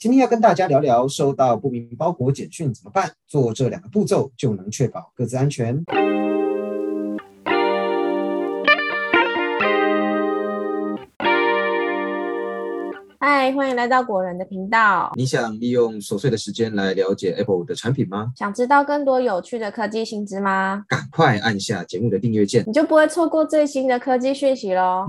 今天要跟大家聊聊收到不明包裹简讯怎么办？做这两个步骤就能确保各自安全。嗨，欢迎来到果仁的频道。你想利用琐碎的时间来了解 Apple 的产品吗？想知道更多有趣的科技新知吗？赶快按下节目的订阅键，你就不会错过最新的科技讯息喽。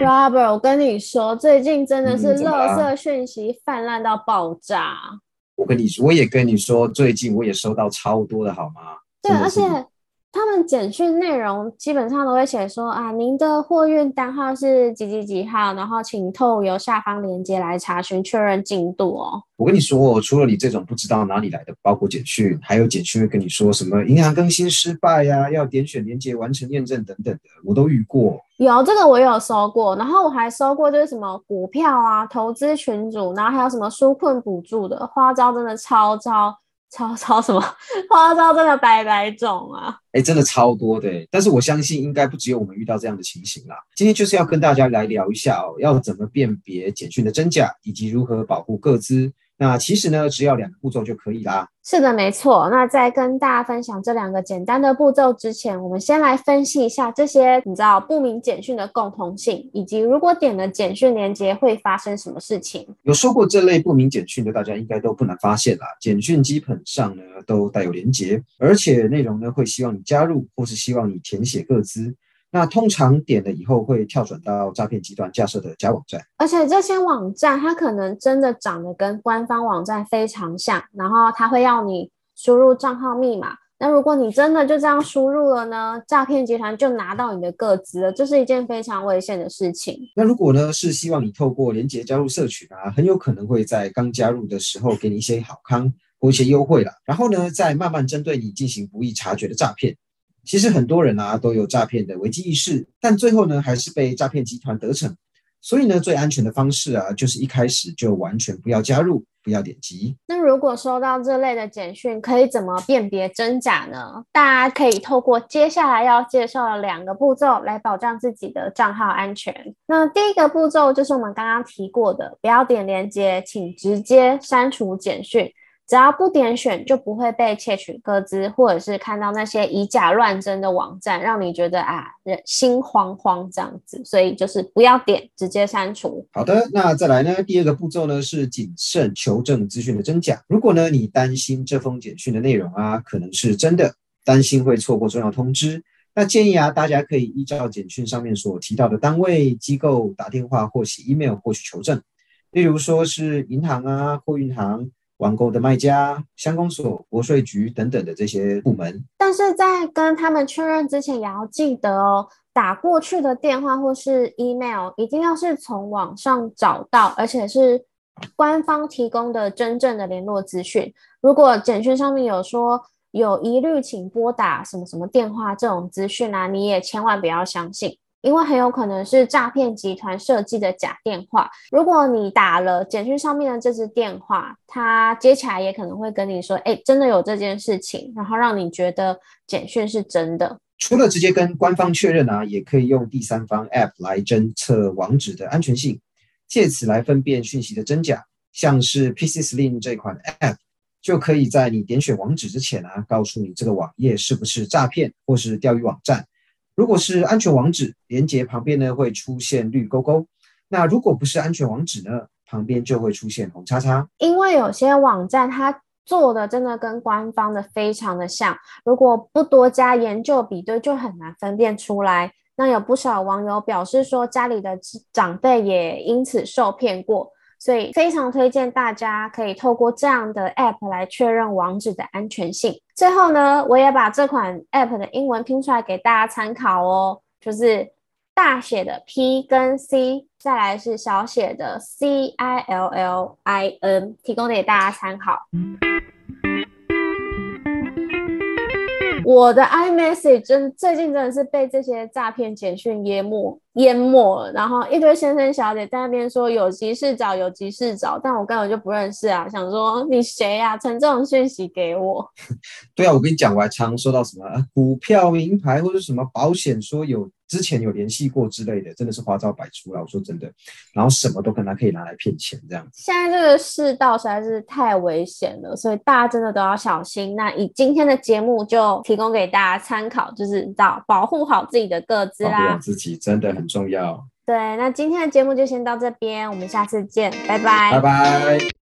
Robert，我跟你说，最近真的是垃圾讯息泛滥到爆炸。我跟你说，我也跟你说，最近我也收到超多的好吗？对，而且他们简讯内容基本上都会写说啊，您的货运单号是几几几号，然后请透由下方链接来查询确认进度哦。我跟你说，除了你这种不知道哪里来的包裹简讯，还有简讯会跟你说什么银行更新失败呀、要点选连接完成验证等等的，我都遇过。有这个我有收过，然后我还收过就是什么股票啊、投资群组，然后还有什么纾困补助的花招，真的超超超超什么 花招，真的百百种啊！哎，真的超多的，但是我相信应该不只有我们遇到这样的情形啦。今天就是要跟大家来聊一下哦，要怎么辨别简讯的真假，以及如何保护个资。那其实呢，只要两个步骤就可以啦。是的，没错。那在跟大家分享这两个简单的步骤之前，我们先来分析一下这些你知道不明简讯的共同性，以及如果点了简讯连接会发生什么事情。有收过这类不明简讯的，大家应该都不难发现啦。简讯基本上呢都带有连接，而且内容呢会希望你加入，或是希望你填写个资。那通常点了以后会跳转到诈骗集团架设的假网站。而且这些网站它可能真的长得跟官方网站非常像，然后它会要你输入账号密码。那如果你真的就这样输入了呢，诈骗集团就拿到你的个资了，这是一件非常危险的事情。那如果呢是希望你透过连结加入社群啊，很有可能会在刚加入的时候给你一些好康或一些优惠啦，然后呢再慢慢针对你进行不易察觉的诈骗。其实很多人啊都有诈骗的危机意识，但最后呢还是被诈骗集团得逞。所以呢，最安全的方式啊，就是一开始就完全不要加入，不要点击。那如果收到这类的简讯，可以怎么辨别真假呢？大家可以透过接下来要介绍的两个步骤来保障自己的账号安全。那第一个步骤就是我们刚刚提过的，不要点连接，请直接删除简讯。只要不点选，就不会被窃取个资，或者是看到那些以假乱真的网站，让你觉得啊人心慌慌这样子。所以就是不要点，直接删除。好的，那再来呢？第二个步骤呢是谨慎求证资讯的真假。如果呢你担心这封简讯的内容啊可能是真的，担心会错过重要通知，那建议啊大家可以依照简讯上面所提到的单位、机构打电话或写 email 获取求证，例如说是银行啊、货运行。网购的卖家、乡公所、国税局等等的这些部门，但是在跟他们确认之前，也要记得哦，打过去的电话或是 email 一定要是从网上找到，而且是官方提供的真正的联络资讯。如果简讯上面有说有疑虑，请拨打什么什么电话这种资讯啊，你也千万不要相信。因为很有可能是诈骗集团设计的假电话。如果你打了简讯上面的这支电话，他接起来也可能会跟你说：“哎，真的有这件事情。”然后让你觉得简讯是真的。除了直接跟官方确认啊，也可以用第三方 App 来侦测网址的安全性，借此来分辨讯息的真假。像是 PC Slim 这款 App，就可以在你点选网址之前啊，告诉你这个网页是不是诈骗或是钓鱼网站。如果是安全网址，连接旁边呢会出现绿勾勾；那如果不是安全网址呢，旁边就会出现红叉叉。因为有些网站它做的真的跟官方的非常的像，如果不多加研究比对，就很难分辨出来。那有不少网友表示说，家里的长辈也因此受骗过。所以非常推荐大家可以透过这样的 app 来确认网址的安全性。最后呢，我也把这款 app 的英文拼出来给大家参考哦，就是大写的 P 跟 C，再来是小写的 C I L L I N，提供给大家参考。我的 iMessage 真最近真的是被这些诈骗简讯淹没淹没了，然后一堆先生小姐在那边说有急事找有急事找，但我根本就不认识啊，想说你谁呀、传这种讯息给我？对啊，我跟你讲，我还常收到什么股票名牌或者什么保险，说有之前有联系过之类的，真的是花招百出了。我说真的，然后什么都可能可以拿来骗钱这样子。现在这个世道实在是太危险了，所以大家真的都要小心。那以今天的节目就提供给大家参考，就是到保护好自己的个资保护好啦。自己真的很重要。对，那今天的节目就先到这边，我们下次见，拜拜拜拜。